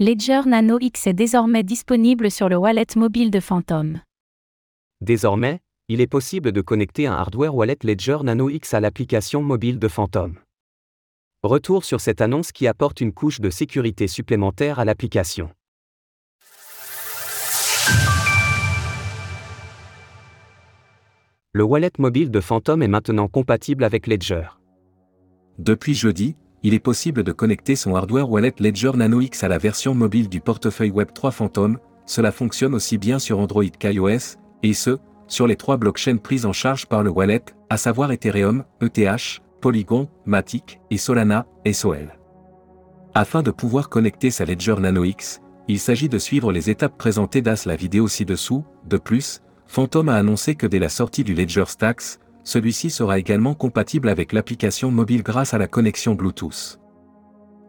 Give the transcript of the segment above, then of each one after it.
Ledger Nano X est désormais disponible sur le wallet mobile de Phantom. Désormais, il est possible de connecter un hardware wallet Ledger Nano X à l'application mobile de Phantom. Retour sur cette annonce qui apporte une couche de sécurité supplémentaire à l'application. Le wallet mobile de Phantom est maintenant compatible avec Ledger. Depuis jeudi, il est possible de connecter son hardware wallet Ledger Nano X à la version mobile du portefeuille Web3 Phantom. Cela fonctionne aussi bien sur Android qu'iOS, et ce, sur les trois blockchains prises en charge par le wallet, à savoir Ethereum, ETH, Polygon, Matic et Solana, SOL. Afin de pouvoir connecter sa Ledger Nano X, il s'agit de suivre les étapes présentées dans la vidéo ci-dessous. De plus, Phantom a annoncé que dès la sortie du Ledger Stacks, celui-ci sera également compatible avec l'application mobile grâce à la connexion Bluetooth.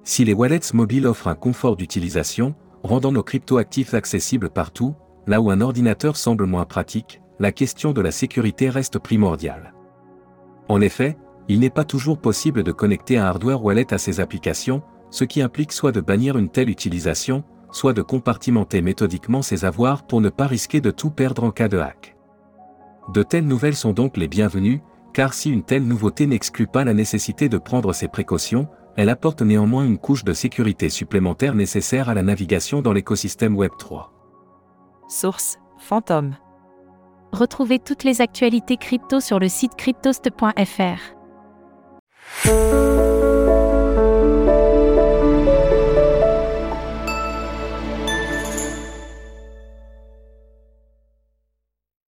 Si les wallets mobiles offrent un confort d'utilisation, rendant nos cryptoactifs accessibles partout, là où un ordinateur semble moins pratique, la question de la sécurité reste primordiale. En effet, il n'est pas toujours possible de connecter un hardware wallet à ces applications, ce qui implique soit de bannir une telle utilisation, soit de compartimenter méthodiquement ses avoirs pour ne pas risquer de tout perdre en cas de hack. De telles nouvelles sont donc les bienvenues, car si une telle nouveauté n'exclut pas la nécessité de prendre ces précautions, elle apporte néanmoins une couche de sécurité supplémentaire nécessaire à la navigation dans l'écosystème Web3. Source Phantom. Retrouvez toutes les actualités crypto sur le site cryptost.fr.